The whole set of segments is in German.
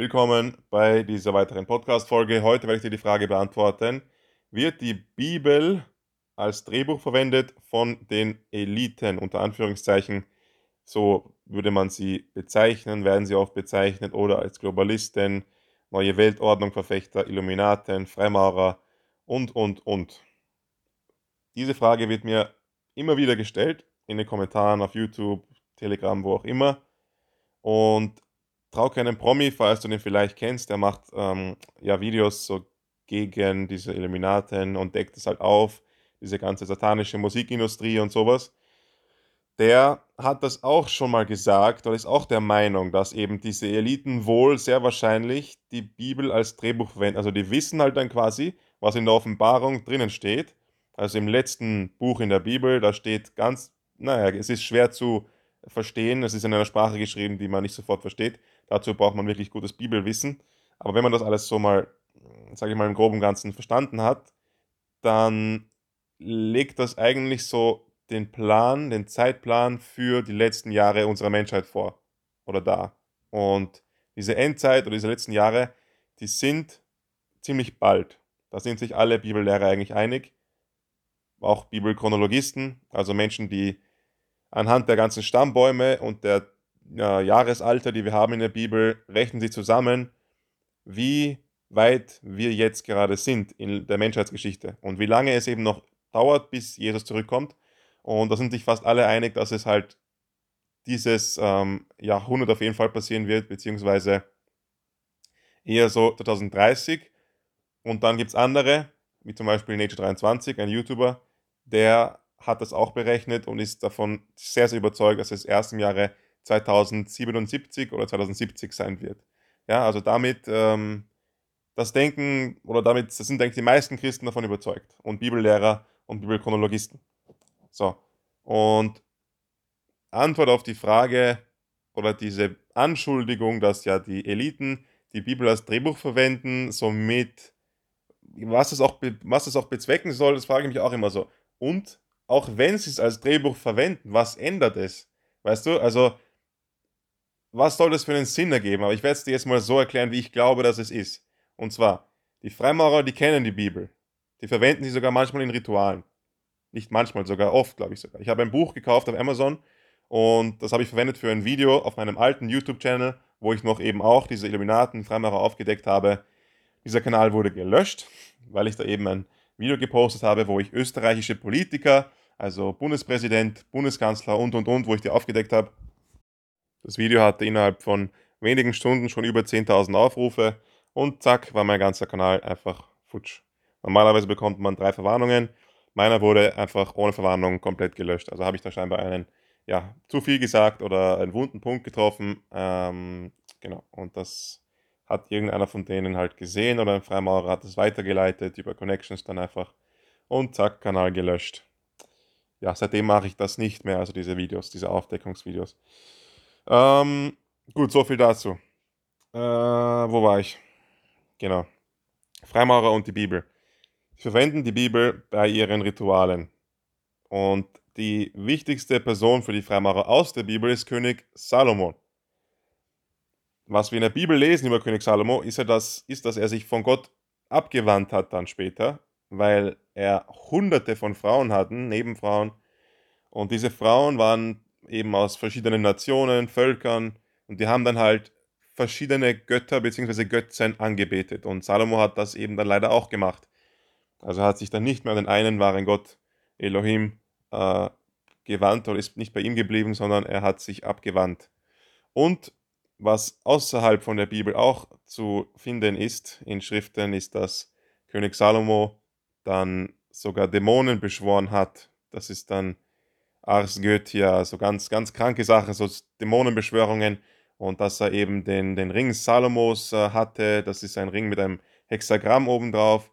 Willkommen bei dieser weiteren Podcast-Folge. Heute werde ich dir die Frage beantworten: Wird die Bibel als Drehbuch verwendet von den Eliten, unter Anführungszeichen? So würde man sie bezeichnen, werden sie oft bezeichnet, oder als Globalisten, neue Weltordnung Verfechter, Illuminaten, Freimaurer und, und, und. Diese Frage wird mir immer wieder gestellt, in den Kommentaren auf YouTube, Telegram, wo auch immer. Und trau keinen Promi, falls du den vielleicht kennst, der macht ähm, ja Videos so gegen diese Illuminaten und deckt es halt auf, diese ganze satanische Musikindustrie und sowas. Der hat das auch schon mal gesagt und ist auch der Meinung, dass eben diese Eliten wohl sehr wahrscheinlich die Bibel als Drehbuch verwenden. Also die wissen halt dann quasi, was in der Offenbarung drinnen steht. Also im letzten Buch in der Bibel, da steht ganz, naja, es ist schwer zu verstehen. Es ist in einer Sprache geschrieben, die man nicht sofort versteht. Dazu braucht man wirklich gutes Bibelwissen. Aber wenn man das alles so mal, sage ich mal, im groben Ganzen verstanden hat, dann legt das eigentlich so den Plan, den Zeitplan für die letzten Jahre unserer Menschheit vor oder da. Und diese Endzeit oder diese letzten Jahre, die sind ziemlich bald. Da sind sich alle Bibellehrer eigentlich einig. Auch Bibelchronologisten, also Menschen, die anhand der ganzen Stammbäume und der ja, Jahresalter, die wir haben in der Bibel, rechnen sie zusammen, wie weit wir jetzt gerade sind in der Menschheitsgeschichte und wie lange es eben noch dauert, bis Jesus zurückkommt. Und da sind sich fast alle einig, dass es halt dieses ähm, Jahrhundert auf jeden Fall passieren wird, beziehungsweise eher so 2030. Und dann gibt es andere, wie zum Beispiel Nature23, ein YouTuber, der hat das auch berechnet und ist davon sehr, sehr überzeugt, dass es erst im Jahre 2077 oder 2070 sein wird. Ja, also damit ähm, das Denken oder damit sind eigentlich die meisten Christen davon überzeugt und Bibellehrer und Bibelchronologisten. So, und Antwort auf die Frage oder diese Anschuldigung, dass ja die Eliten die Bibel als Drehbuch verwenden, somit was es auch, was es auch bezwecken soll, das frage ich mich auch immer so. Und auch wenn sie es als Drehbuch verwenden, was ändert es? Weißt du, also was soll das für einen Sinn ergeben? Aber ich werde es dir jetzt mal so erklären, wie ich glaube, dass es ist. Und zwar, die Freimaurer, die kennen die Bibel. Die verwenden sie sogar manchmal in Ritualen. Nicht manchmal, sogar oft, glaube ich sogar. Ich habe ein Buch gekauft auf Amazon und das habe ich verwendet für ein Video auf meinem alten YouTube-Channel, wo ich noch eben auch diese Illuminaten, Freimaurer aufgedeckt habe. Dieser Kanal wurde gelöscht, weil ich da eben ein Video gepostet habe, wo ich österreichische Politiker also Bundespräsident, Bundeskanzler und und und, wo ich die aufgedeckt habe. Das Video hatte innerhalb von wenigen Stunden schon über 10.000 Aufrufe und zack war mein ganzer Kanal einfach futsch. Normalerweise bekommt man drei Verwarnungen. Meiner wurde einfach ohne Verwarnung komplett gelöscht. Also habe ich da scheinbar einen, ja, zu viel gesagt oder einen wunden Punkt getroffen. Ähm, genau. Und das hat irgendeiner von denen halt gesehen oder ein Freimaurer hat es weitergeleitet über Connections dann einfach und zack, Kanal gelöscht ja, seitdem mache ich das nicht mehr, also diese Videos, diese Aufdeckungsvideos. Ähm, gut, so viel dazu. Äh, wo war ich? Genau. Freimaurer und die Bibel. Sie verwenden die Bibel bei ihren Ritualen. Und die wichtigste Person für die Freimaurer aus der Bibel ist König Salomo. Was wir in der Bibel lesen über König Salomo, ist, ja das, ist, dass er sich von Gott abgewandt hat dann später weil er hunderte von Frauen hatten, Nebenfrauen. Und diese Frauen waren eben aus verschiedenen Nationen, Völkern und die haben dann halt verschiedene Götter bzw. Götzen angebetet. Und Salomo hat das eben dann leider auch gemacht. Also hat sich dann nicht mehr an den einen wahren Gott Elohim äh, gewandt oder ist nicht bei ihm geblieben, sondern er hat sich abgewandt. Und was außerhalb von der Bibel auch zu finden ist in Schriften, ist, dass König Salomo dann sogar Dämonen beschworen hat. Das ist dann Ars Goetia, so ganz, ganz kranke Sachen, so Dämonenbeschwörungen. Und dass er eben den, den Ring Salomos äh, hatte, das ist ein Ring mit einem Hexagramm obendrauf.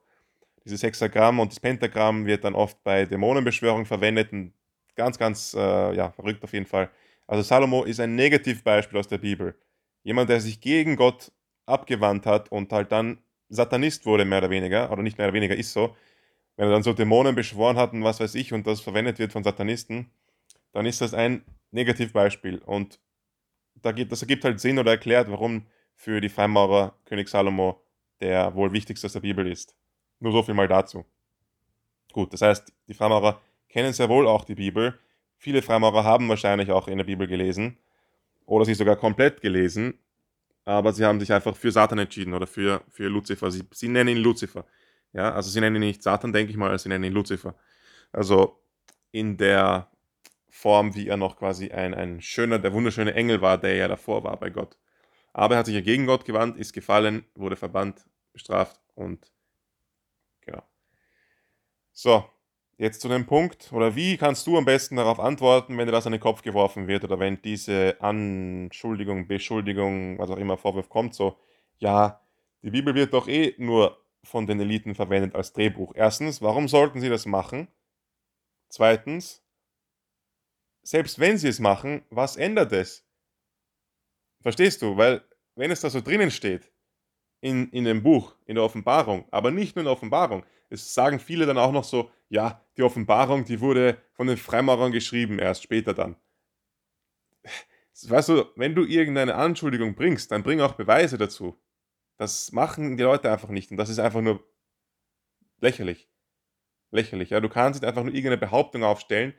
Dieses Hexagramm und das Pentagramm wird dann oft bei Dämonenbeschwörungen verwendet. Und ganz, ganz äh, ja, verrückt auf jeden Fall. Also Salomo ist ein Negativbeispiel aus der Bibel. Jemand, der sich gegen Gott abgewandt hat und halt dann Satanist wurde, mehr oder weniger, oder nicht mehr oder weniger ist so, wenn er dann so Dämonen beschworen hat und was weiß ich und das verwendet wird von Satanisten, dann ist das ein Negativbeispiel. Und da gibt, das ergibt halt Sinn oder erklärt, warum für die Freimaurer König Salomo der wohl wichtigste aus der Bibel ist. Nur so viel mal dazu. Gut, das heißt, die Freimaurer kennen sehr wohl auch die Bibel. Viele Freimaurer haben wahrscheinlich auch in der Bibel gelesen oder sie sogar komplett gelesen, aber sie haben sich einfach für Satan entschieden oder für, für Luzifer. Sie, sie nennen ihn Luzifer. Ja, also sie nennen ihn nicht Satan, denke ich mal, sie nennen ihn Luzifer. Also in der Form, wie er noch quasi ein, ein schöner, der wunderschöne Engel war, der ja davor war bei Gott. Aber er hat sich ja gegen Gott gewandt, ist gefallen, wurde verbannt, bestraft und genau. So, jetzt zu dem Punkt, oder wie kannst du am besten darauf antworten, wenn dir das an den Kopf geworfen wird oder wenn diese Anschuldigung, Beschuldigung, was auch immer Vorwurf kommt, so, ja, die Bibel wird doch eh nur von den Eliten verwendet als Drehbuch. Erstens, warum sollten sie das machen? Zweitens, selbst wenn sie es machen, was ändert es? Verstehst du? Weil, wenn es da so drinnen steht, in, in dem Buch, in der Offenbarung, aber nicht nur in der Offenbarung, es sagen viele dann auch noch so, ja, die Offenbarung, die wurde von den Freimaurern geschrieben, erst später dann. Weißt du, wenn du irgendeine Anschuldigung bringst, dann bring auch Beweise dazu. Das machen die Leute einfach nicht und das ist einfach nur lächerlich. Lächerlich, ja. Du kannst nicht einfach nur irgendeine Behauptung aufstellen,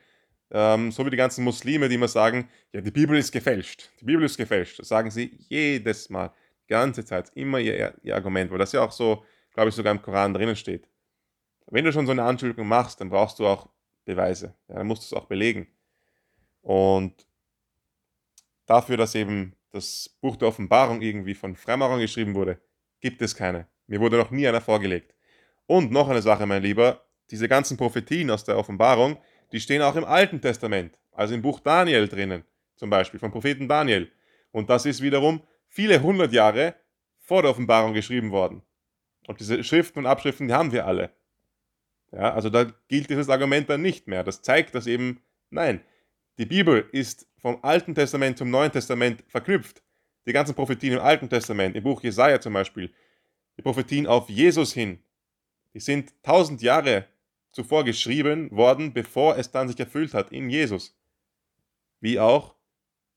ähm, so wie die ganzen Muslime, die immer sagen, ja, die Bibel ist gefälscht. Die Bibel ist gefälscht. Das sagen sie jedes Mal, die ganze Zeit, immer ihr, ihr Argument, weil das ja auch so, glaube ich, sogar im Koran drinnen steht. Wenn du schon so eine Anschuldigung machst, dann brauchst du auch Beweise. Ja, dann musst du es auch belegen. Und dafür, dass eben das Buch der Offenbarung irgendwie von Freimaurern geschrieben wurde, gibt es keine. Mir wurde noch nie einer vorgelegt. Und noch eine Sache, mein Lieber, diese ganzen Prophetien aus der Offenbarung, die stehen auch im Alten Testament, also im Buch Daniel drinnen, zum Beispiel vom Propheten Daniel. Und das ist wiederum viele hundert Jahre vor der Offenbarung geschrieben worden. Und diese Schriften und Abschriften, die haben wir alle. Ja, also da gilt dieses Argument dann nicht mehr. Das zeigt, dass eben, nein, die Bibel ist vom Alten Testament zum Neuen Testament verknüpft. Die ganzen Prophetien im Alten Testament, im Buch Jesaja zum Beispiel, die Prophetien auf Jesus hin, die sind tausend Jahre zuvor geschrieben worden, bevor es dann sich erfüllt hat in Jesus. Wie auch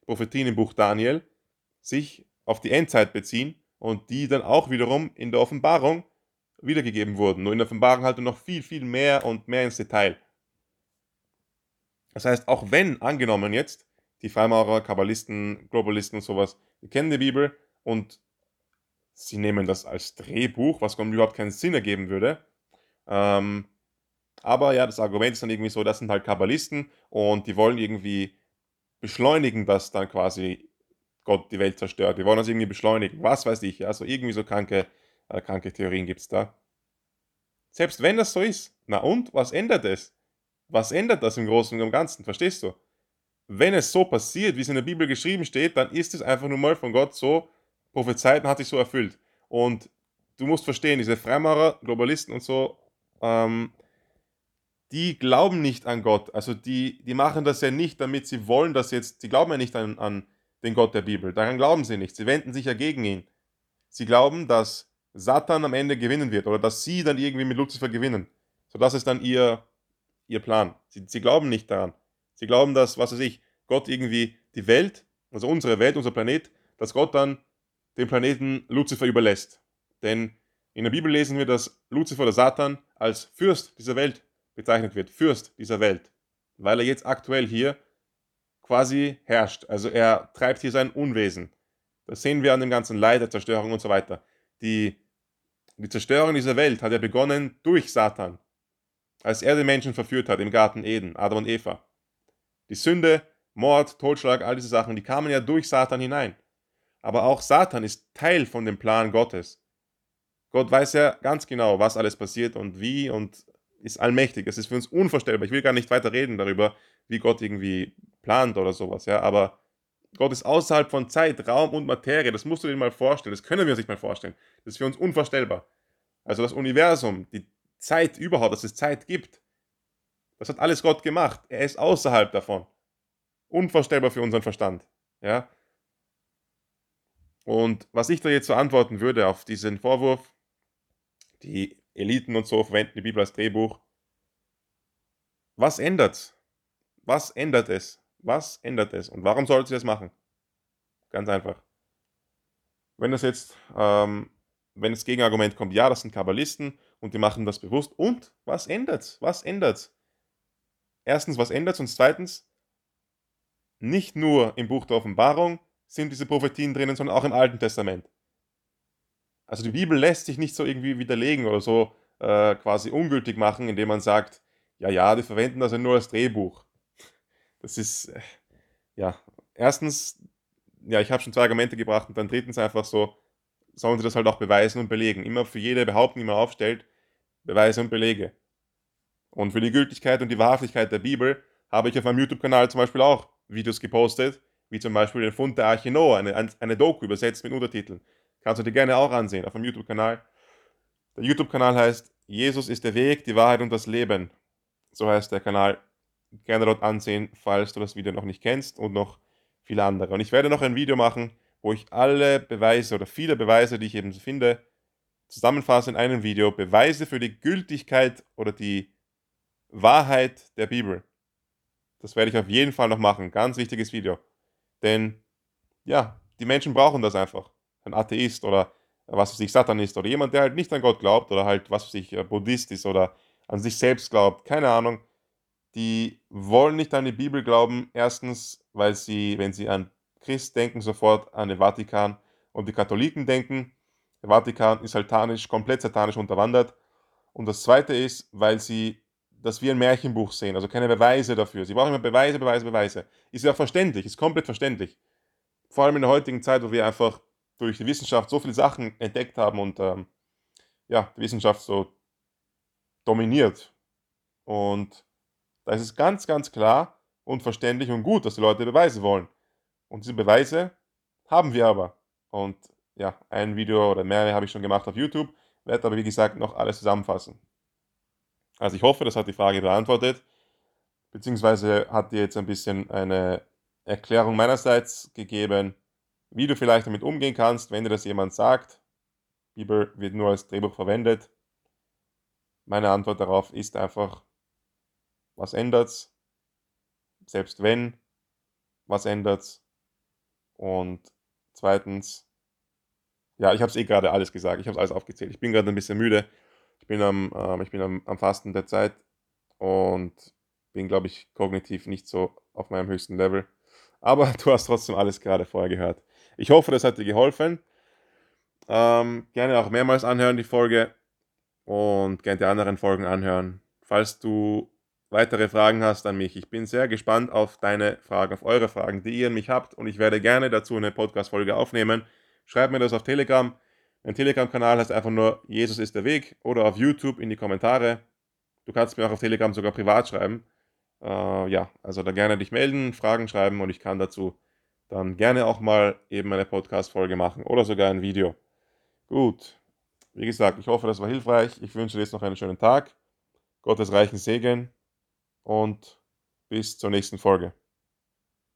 Prophetien im Buch Daniel sich auf die Endzeit beziehen und die dann auch wiederum in der Offenbarung wiedergegeben wurden. Nur in der Offenbarung halt noch viel, viel mehr und mehr ins Detail. Das heißt, auch wenn, angenommen jetzt, die Freimaurer, Kabbalisten, Globalisten und sowas, die kennen die Bibel und sie nehmen das als Drehbuch, was überhaupt keinen Sinn ergeben würde, ähm, aber ja, das Argument ist dann irgendwie so, das sind halt Kabbalisten und die wollen irgendwie beschleunigen, dass dann quasi Gott die Welt zerstört. Die wollen das irgendwie beschleunigen. Was weiß ich. Also irgendwie so kranke, äh, kranke Theorien gibt es da. Selbst wenn das so ist, na und, was ändert es? Was ändert das im Großen und im Ganzen? Verstehst du? Wenn es so passiert, wie es in der Bibel geschrieben steht, dann ist es einfach nur mal von Gott so prophezeit und hat sich so erfüllt. Und du musst verstehen, diese Freimaurer, Globalisten und so, ähm, die glauben nicht an Gott. Also die, die machen das ja nicht, damit sie wollen, dass jetzt, sie glauben ja nicht an, an den Gott der Bibel. Daran glauben sie nicht. Sie wenden sich ja gegen ihn. Sie glauben, dass Satan am Ende gewinnen wird oder dass sie dann irgendwie mit Luzifer gewinnen. So, das ist dann ihr, ihr Plan. Sie, sie glauben nicht daran. Sie glauben, dass, was weiß ich, Gott irgendwie die Welt, also unsere Welt, unser Planet, dass Gott dann den Planeten Luzifer überlässt. Denn in der Bibel lesen wir, dass Luzifer oder Satan als Fürst dieser Welt bezeichnet wird, Fürst dieser Welt, weil er jetzt aktuell hier quasi herrscht. Also er treibt hier sein Unwesen. Das sehen wir an dem ganzen Leid, der Zerstörung und so weiter. Die, die Zerstörung dieser Welt hat ja begonnen durch Satan, als er den Menschen verführt hat im Garten Eden, Adam und Eva. Die Sünde, Mord, Totschlag, all diese Sachen, die kamen ja durch Satan hinein. Aber auch Satan ist Teil von dem Plan Gottes. Gott weiß ja ganz genau, was alles passiert und wie und ist allmächtig. Es ist für uns unvorstellbar. Ich will gar nicht weiter reden darüber, wie Gott irgendwie plant oder sowas, ja, aber Gott ist außerhalb von Zeit, Raum und Materie. Das musst du dir mal vorstellen. Das können wir uns nicht mal vorstellen. Das ist für uns unvorstellbar. Also das Universum, die Zeit überhaupt, dass es Zeit gibt, das hat alles Gott gemacht. Er ist außerhalb davon. Unvorstellbar für unseren Verstand. Ja? Und was ich da jetzt so antworten würde auf diesen Vorwurf, die Eliten und so verwenden die Bibel als Drehbuch. Was ändert? Was ändert es? Was ändert es? Und warum sollte sie das machen? Ganz einfach. wenn das jetzt, ähm, wenn das Gegenargument kommt, ja, das sind Kabbalisten und die machen das bewusst. Und was ändert's? Was ändert's? Erstens, was ändert's? Und zweitens, nicht nur im Buch der Offenbarung sind diese Prophetien drinnen, sondern auch im Alten Testament. Also die Bibel lässt sich nicht so irgendwie widerlegen oder so äh, quasi ungültig machen, indem man sagt, ja, ja, die verwenden das ja nur als Drehbuch. Das ist, äh, ja, erstens, ja, ich habe schon zwei Argumente gebracht und dann drittens einfach so, sollen sie das halt auch beweisen und belegen. Immer für jede Behauptung, die man aufstellt, Beweise und Belege. Und für die Gültigkeit und die Wahrhaftigkeit der Bibel habe ich auf meinem YouTube-Kanal zum Beispiel auch Videos gepostet, wie zum Beispiel den Fund der Arche Noah, eine, eine Doku übersetzt mit Untertiteln. Kannst du dir gerne auch ansehen auf meinem YouTube-Kanal. Der YouTube-Kanal heißt Jesus ist der Weg, die Wahrheit und das Leben. So heißt der Kanal. Gerne dort ansehen, falls du das Video noch nicht kennst und noch viele andere. Und ich werde noch ein Video machen, wo ich alle Beweise oder viele Beweise, die ich eben finde, zusammenfasse in einem Video. Beweise für die Gültigkeit oder die Wahrheit der Bibel. Das werde ich auf jeden Fall noch machen. Ganz wichtiges Video. Denn, ja, die Menschen brauchen das einfach. Ein Atheist oder was weiß ich, Satanist oder jemand, der halt nicht an Gott glaubt oder halt, was weiß ich, äh, Buddhist ist oder an sich selbst glaubt, keine Ahnung. Die wollen nicht an die Bibel glauben. Erstens, weil sie, wenn sie an Christ denken, sofort an den Vatikan und die Katholiken denken. Der Vatikan ist satanisch, komplett satanisch unterwandert. Und das zweite ist, weil sie das wie ein Märchenbuch sehen, also keine Beweise dafür. Sie brauchen immer Beweise, Beweise, Beweise. Ist ja auch verständlich, ist komplett verständlich. Vor allem in der heutigen Zeit, wo wir einfach durch die Wissenschaft so viele Sachen entdeckt haben und ähm, ja, die Wissenschaft so dominiert. Und da ist es ganz, ganz klar und verständlich und gut, dass die Leute Beweise wollen. Und diese Beweise haben wir aber. Und ja, ein Video oder mehrere habe ich schon gemacht auf YouTube, werde aber wie gesagt noch alles zusammenfassen. Also ich hoffe, das hat die Frage beantwortet, beziehungsweise hat dir jetzt ein bisschen eine Erklärung meinerseits gegeben, wie du vielleicht damit umgehen kannst, wenn dir das jemand sagt. Bibel wird nur als Drehbuch verwendet. Meine Antwort darauf ist einfach, was ändert's? Selbst wenn, was ändert's? Und zweitens, ja, ich habe es eh gerade alles gesagt, ich habe es alles aufgezählt. Ich bin gerade ein bisschen müde. Ich bin am, ähm, ich bin am, am Fasten der Zeit und bin, glaube ich, kognitiv nicht so auf meinem höchsten Level. Aber du hast trotzdem alles gerade vorher gehört. Ich hoffe, das hat dir geholfen. Ähm, gerne auch mehrmals anhören die Folge und gerne die anderen Folgen anhören. Falls du weitere Fragen hast an mich, ich bin sehr gespannt auf deine Fragen, auf eure Fragen, die ihr an mich habt und ich werde gerne dazu eine Podcast-Folge aufnehmen. Schreib mir das auf Telegram. Mein Telegram-Kanal heißt einfach nur Jesus ist der Weg oder auf YouTube in die Kommentare. Du kannst mir auch auf Telegram sogar privat schreiben. Äh, ja, also da gerne dich melden, Fragen schreiben und ich kann dazu dann gerne auch mal eben eine Podcast-Folge machen oder sogar ein Video. Gut, wie gesagt, ich hoffe, das war hilfreich. Ich wünsche dir jetzt noch einen schönen Tag, Gottes reichen Segen und bis zur nächsten Folge.